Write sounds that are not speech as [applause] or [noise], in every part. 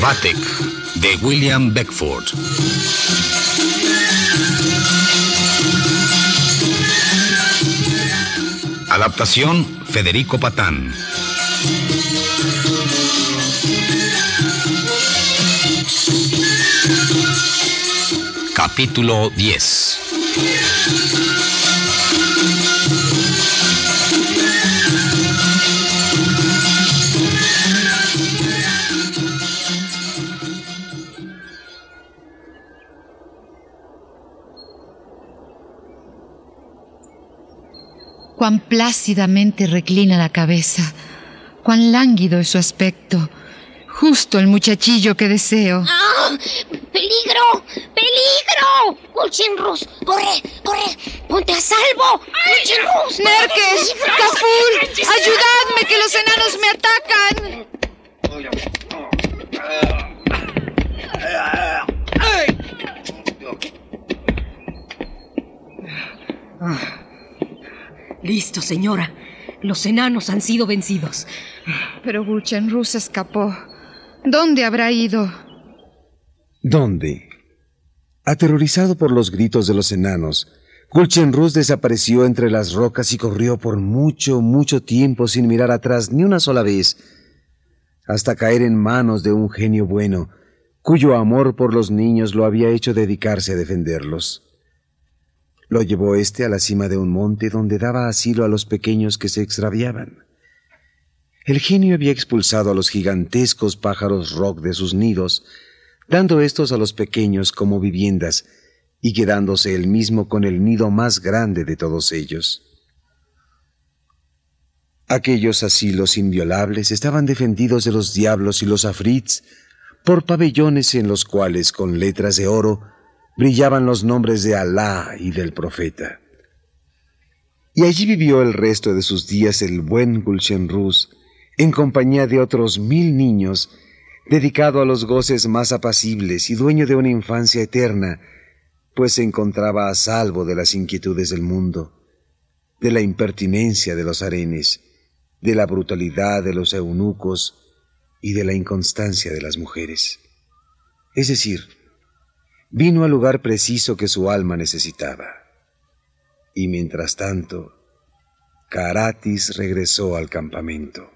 Vatek de William Beckford. Adaptación Federico Patán. Capítulo 10. Cuán plácidamente reclina la cabeza, cuán lánguido es su aspecto. Justo el muchachillo que deseo. ¡Ah! ¡Peligro! ¡Peligro! ¡Gulchenrus! ¡Corre! ¡Corre! ¡Ponte a salvo! ¡Gulchenrus! ¡Nerkes! ¡Caful! ¡Ayudadme que los enanos me atacan! Listo, señora. Los enanos han sido vencidos. Pero Gulchenrus escapó. ¿Dónde habrá ido? ¿Dónde? Aterrorizado por los gritos de los enanos, Gulchenrus desapareció entre las rocas y corrió por mucho, mucho tiempo sin mirar atrás ni una sola vez, hasta caer en manos de un genio bueno, cuyo amor por los niños lo había hecho dedicarse a defenderlos. Lo llevó éste a la cima de un monte donde daba asilo a los pequeños que se extraviaban. El genio había expulsado a los gigantescos pájaros rock de sus nidos, dando estos a los pequeños como viviendas y quedándose él mismo con el nido más grande de todos ellos. Aquellos asilos inviolables estaban defendidos de los diablos y los afrits por pabellones en los cuales con letras de oro brillaban los nombres de Alá y del profeta. Y allí vivió el resto de sus días el buen Gulchenruz, en compañía de otros mil niños, dedicado a los goces más apacibles y dueño de una infancia eterna, pues se encontraba a salvo de las inquietudes del mundo, de la impertinencia de los arenes, de la brutalidad de los eunucos y de la inconstancia de las mujeres. Es decir, vino al lugar preciso que su alma necesitaba. Y mientras tanto, Caratis regresó al campamento.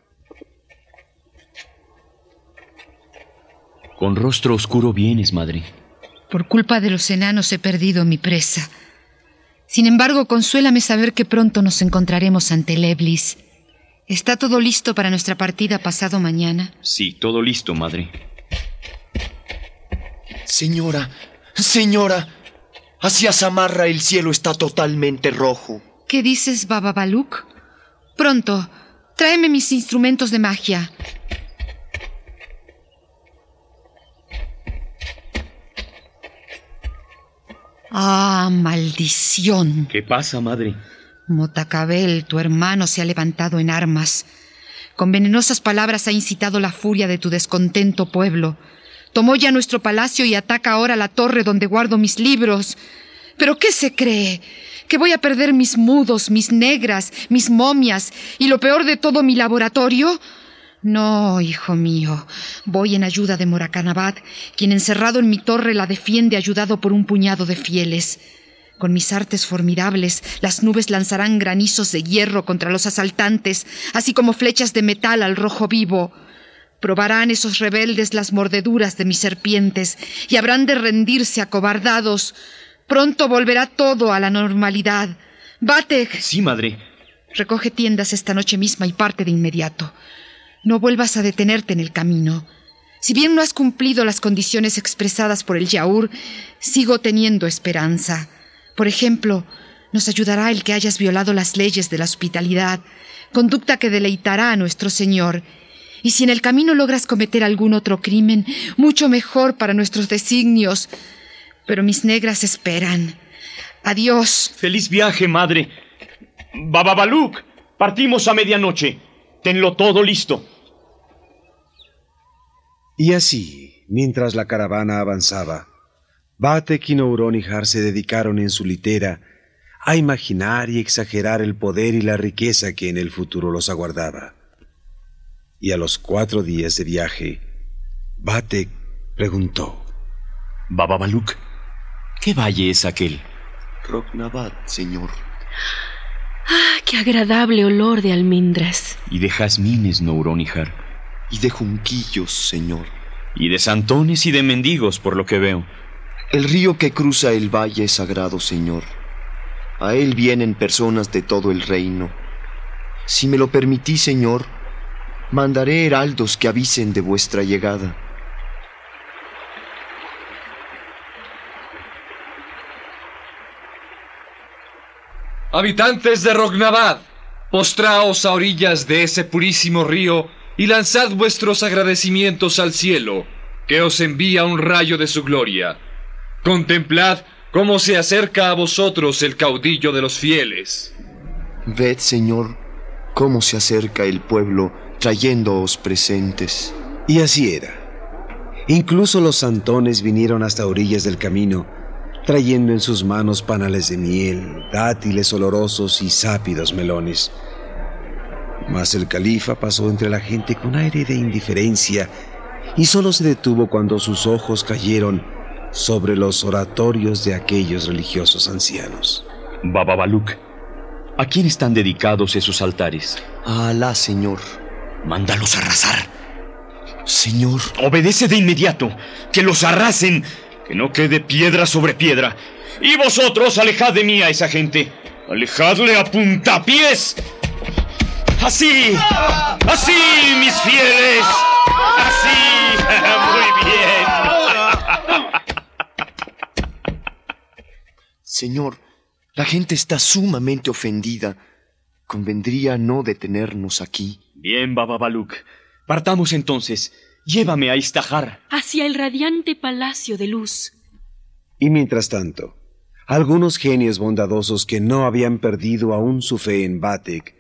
Con rostro oscuro vienes, madre. Por culpa de los enanos he perdido mi presa. Sin embargo, consuélame saber que pronto nos encontraremos ante Leblis. ¿Está todo listo para nuestra partida pasado mañana? Sí, todo listo, madre. Señora, señora, hacia Samarra el cielo está totalmente rojo. ¿Qué dices, Baba Baluk? Pronto, tráeme mis instrumentos de magia. Ah, maldición. ¿Qué pasa, madre? Motacabel, tu hermano, se ha levantado en armas. Con venenosas palabras ha incitado la furia de tu descontento pueblo. Tomó ya nuestro palacio y ataca ahora la torre donde guardo mis libros. ¿Pero qué se cree? ¿Que voy a perder mis mudos, mis negras, mis momias y lo peor de todo mi laboratorio? No, hijo mío, voy en ayuda de Morakanabad, quien encerrado en mi torre la defiende ayudado por un puñado de fieles. Con mis artes formidables, las nubes lanzarán granizos de hierro contra los asaltantes, así como flechas de metal al rojo vivo. Probarán esos rebeldes las mordeduras de mis serpientes y habrán de rendirse acobardados. Pronto volverá todo a la normalidad. Batek. Sí, madre. Recoge tiendas esta noche misma y parte de inmediato. No vuelvas a detenerte en el camino. Si bien no has cumplido las condiciones expresadas por el Yaur, sigo teniendo esperanza. Por ejemplo, nos ayudará el que hayas violado las leyes de la hospitalidad, conducta que deleitará a nuestro Señor. Y si en el camino logras cometer algún otro crimen, mucho mejor para nuestros designios. Pero mis negras esperan. Adiós. Feliz viaje, madre. Bababaluk, partimos a medianoche. Tenlo todo listo. Y así, mientras la caravana avanzaba, Batek y Nouron y Har se dedicaron en su litera a imaginar y exagerar el poder y la riqueza que en el futuro los aguardaba. Y a los cuatro días de viaje, Batek preguntó. Baba Baluk, ¿qué valle es aquel? Roknabat, señor. Ah, qué agradable olor de almendras. Y de jazmines, Nouronihar. Y de junquillos, señor. Y de santones y de mendigos, por lo que veo. El río que cruza el valle es sagrado, señor. A él vienen personas de todo el reino. Si me lo permitís, señor, mandaré heraldos que avisen de vuestra llegada. Habitantes de Rognabad, postraos a orillas de ese purísimo río y lanzad vuestros agradecimientos al cielo, que os envía un rayo de su gloria. Contemplad cómo se acerca a vosotros el caudillo de los fieles. Ved, señor, cómo se acerca el pueblo trayéndoos presentes. Y así era. Incluso los santones vinieron hasta orillas del camino, trayendo en sus manos panales de miel, dátiles olorosos y sápidos melones. Mas el califa pasó entre la gente con aire de indiferencia y solo se detuvo cuando sus ojos cayeron sobre los oratorios de aquellos religiosos ancianos. Baba Baluk, ¿a quién están dedicados esos altares? A Alá, señor. Mándalos a arrasar. Señor. Obedece de inmediato. Que los arrasen. Que no quede piedra sobre piedra. Y vosotros alejad de mí a esa gente. Alejadle a puntapiés. Así. Así, mis fieles. Así. [laughs] Muy bien. Señor, la gente está sumamente ofendida. Convendría no detenernos aquí. Bien, Baba Baluk. Partamos entonces. Llévame a Istahar. Hacia el radiante palacio de luz. Y mientras tanto, algunos genios bondadosos que no habían perdido aún su fe en Batek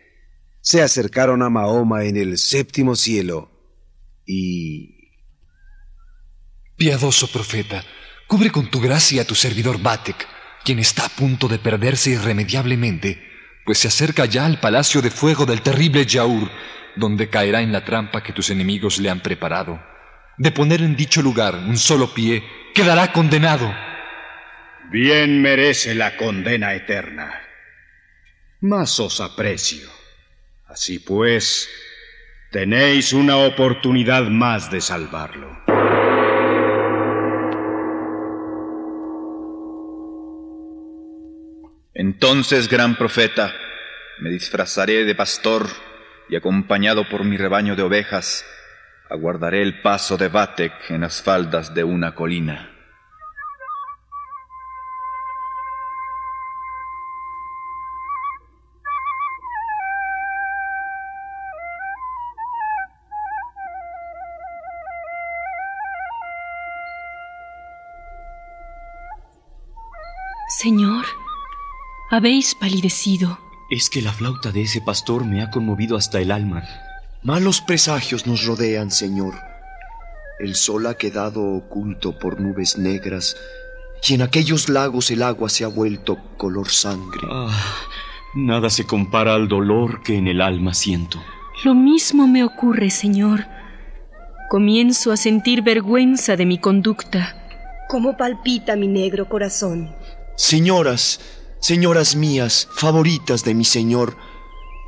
se acercaron a Mahoma en el séptimo cielo y... Piadoso profeta, cubre con tu gracia a tu servidor Batek, quien está a punto de perderse irremediablemente, pues se acerca ya al palacio de fuego del terrible Yaur, donde caerá en la trampa que tus enemigos le han preparado. De poner en dicho lugar un solo pie, quedará condenado. Bien merece la condena eterna. Mas os aprecio. Así pues, tenéis una oportunidad más de salvarlo. Entonces, gran profeta, me disfrazaré de pastor y acompañado por mi rebaño de ovejas, aguardaré el paso de Batek en las faldas de una colina. Señor, habéis palidecido. Es que la flauta de ese pastor me ha conmovido hasta el alma. Malos presagios nos rodean, Señor. El sol ha quedado oculto por nubes negras y en aquellos lagos el agua se ha vuelto color sangre. Ah, nada se compara al dolor que en el alma siento. Lo mismo me ocurre, Señor. Comienzo a sentir vergüenza de mi conducta. ¿Cómo palpita mi negro corazón? Señoras, señoras mías, favoritas de mi Señor,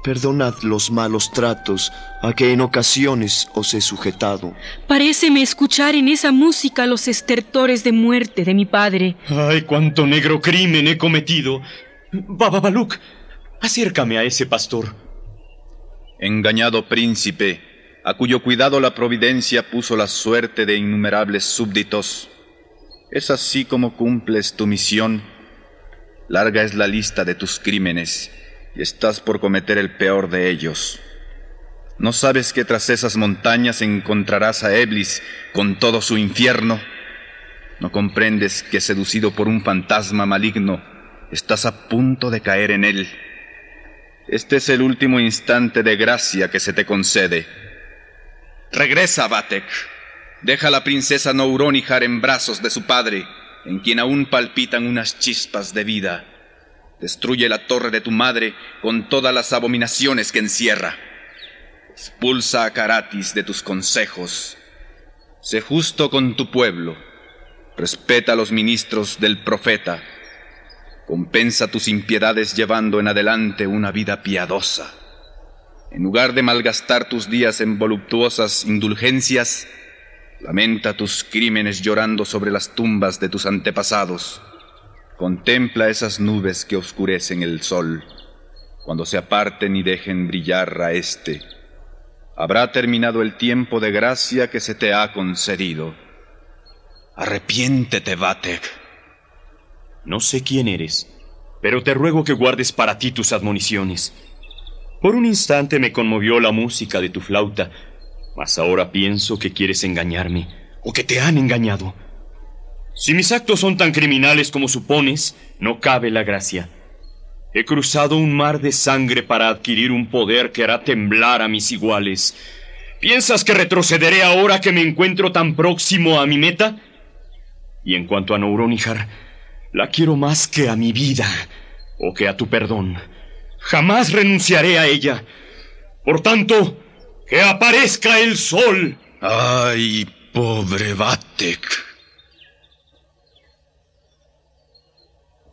perdonad los malos tratos a que en ocasiones os he sujetado. Paréceme escuchar en esa música los estertores de muerte de mi padre. ¡Ay, cuánto negro crimen he cometido! Baba Baluk, acércame a ese pastor. Engañado príncipe, a cuyo cuidado la providencia puso la suerte de innumerables súbditos. ¿Es así como cumples tu misión? Larga es la lista de tus crímenes y estás por cometer el peor de ellos. ¿No sabes que tras esas montañas encontrarás a Eblis con todo su infierno? ¿No comprendes que seducido por un fantasma maligno estás a punto de caer en él? Este es el último instante de gracia que se te concede. Regresa, Batek. Deja a la princesa Nouronihar en brazos de su padre, en quien aún palpitan unas chispas de vida. Destruye la torre de tu madre con todas las abominaciones que encierra. Expulsa a Caratis de tus consejos. Sé justo con tu pueblo. Respeta los ministros del profeta. Compensa tus impiedades llevando en adelante una vida piadosa. En lugar de malgastar tus días en voluptuosas indulgencias, lamenta tus crímenes llorando sobre las tumbas de tus antepasados. Contempla esas nubes que oscurecen el sol. Cuando se aparten y dejen brillar a éste, habrá terminado el tiempo de gracia que se te ha concedido. Arrepiéntete, Vatek. No sé quién eres, pero te ruego que guardes para ti tus admoniciones. Por un instante me conmovió la música de tu flauta, mas ahora pienso que quieres engañarme, o que te han engañado. Si mis actos son tan criminales como supones, no cabe la gracia. He cruzado un mar de sangre para adquirir un poder que hará temblar a mis iguales. ¿Piensas que retrocederé ahora que me encuentro tan próximo a mi meta? Y en cuanto a Nouronihar, la quiero más que a mi vida o que a tu perdón. Jamás renunciaré a ella. Por tanto, que aparezca el sol. Ay, pobre Vatek.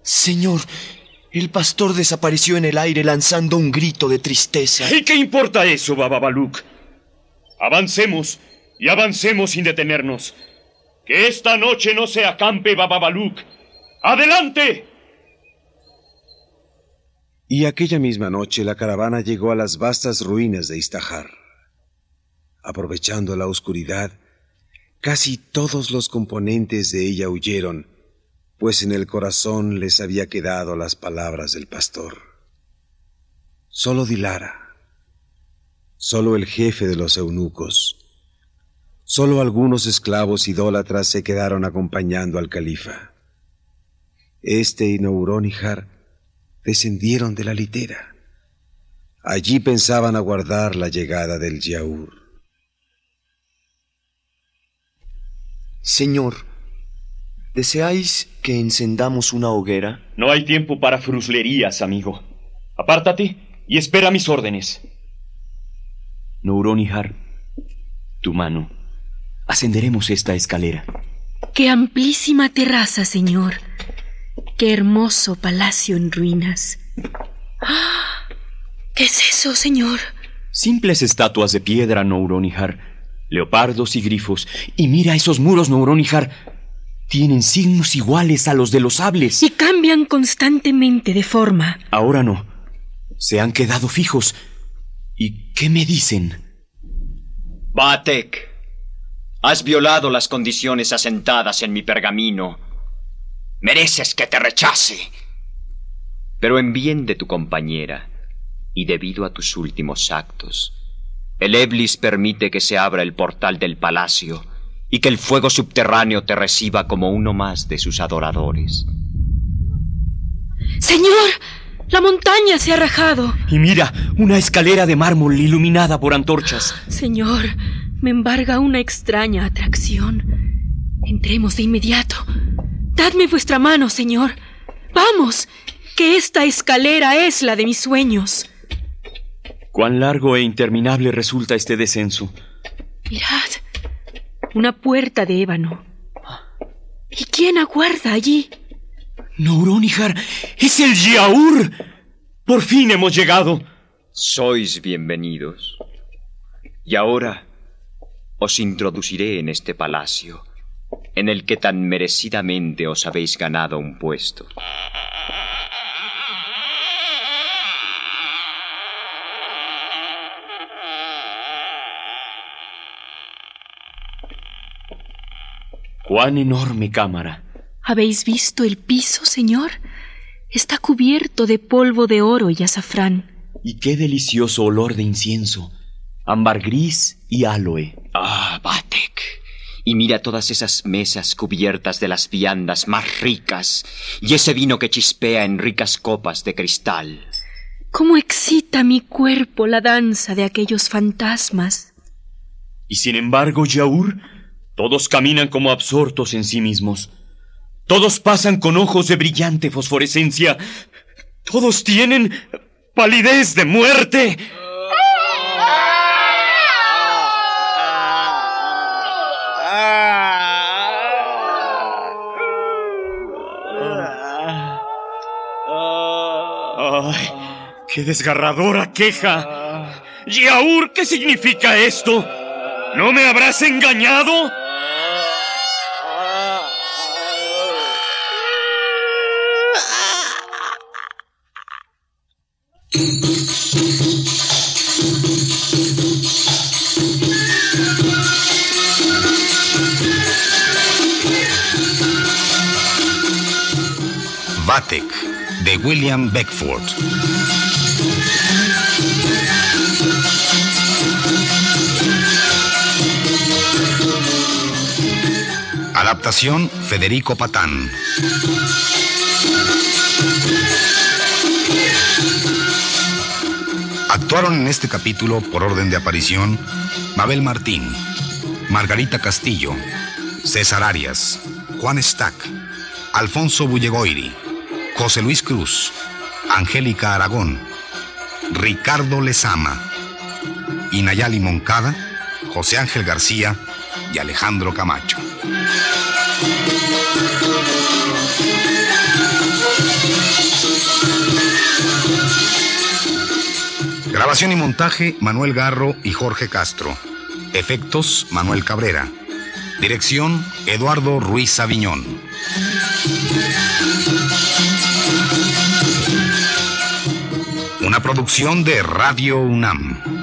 Señor, el pastor desapareció en el aire lanzando un grito de tristeza. ¿Y qué importa eso, Bababaluk? Avancemos y avancemos sin detenernos. Que esta noche no se acampe Bababaluk. ¡Adelante! Y aquella misma noche la caravana llegó a las vastas ruinas de Istahar. Aprovechando la oscuridad, casi todos los componentes de ella huyeron pues en el corazón les había quedado las palabras del pastor. Solo Dilara, solo el jefe de los eunucos, solo algunos esclavos idólatras se quedaron acompañando al califa. Este y Nouronihar descendieron de la litera. Allí pensaban aguardar la llegada del Yaur. Señor, ¿Deseáis que encendamos una hoguera? No hay tiempo para fruslerías, amigo. Apártate y espera mis órdenes. Nouronihar, tu mano. Ascenderemos esta escalera. Qué amplísima terraza, señor. Qué hermoso palacio en ruinas. ¡Ah! ¿Qué es eso, señor? Simples estatuas de piedra, Nouronihar. Leopardos y grifos. Y mira esos muros, Nouronihar tienen signos iguales a los de los sables. Y cambian constantemente de forma. Ahora no. Se han quedado fijos. ¿Y qué me dicen? Batek, has violado las condiciones asentadas en mi pergamino. Mereces que te rechace. Pero en bien de tu compañera, y debido a tus últimos actos, el Eblis permite que se abra el portal del palacio y que el fuego subterráneo te reciba como uno más de sus adoradores. Señor, la montaña se ha rajado. Y mira, una escalera de mármol iluminada por antorchas. Señor, me embarga una extraña atracción. Entremos de inmediato. Dadme vuestra mano, señor. Vamos, que esta escalera es la de mis sueños. Cuán largo e interminable resulta este descenso. Mirad, una puerta de ébano. ¿Y quién aguarda allí? Nouronihar, es el Yaur. Por fin hemos llegado. Sois bienvenidos. Y ahora os introduciré en este palacio, en el que tan merecidamente os habéis ganado un puesto. ¡Cuán enorme cámara! ¿Habéis visto el piso, señor? Está cubierto de polvo de oro y azafrán. Y qué delicioso olor de incienso, ámbar gris y aloe. Ah, Batek. Y mira todas esas mesas cubiertas de las viandas más ricas y ese vino que chispea en ricas copas de cristal. ¿Cómo excita mi cuerpo la danza de aquellos fantasmas? Y sin embargo, Yaur, todos caminan como absortos en sí mismos. Todos pasan con ojos de brillante fosforescencia. Todos tienen palidez de muerte. ¡Ay! ¡Qué desgarradora queja! Yaur, ¿qué significa esto? ¿No me habrás engañado? De William Beckford. Adaptación Federico Patán. Actuaron en este capítulo, por orden de aparición, Mabel Martín, Margarita Castillo, César Arias, Juan Stack, Alfonso Bullegoiri, José Luis Cruz, Angélica Aragón, Ricardo Lezama, Inayali Moncada, José Ángel García y Alejandro Camacho. Grabación y montaje Manuel Garro y Jorge Castro. Efectos Manuel Cabrera. Dirección Eduardo Ruiz Aviñón. Una producción de Radio UNAM.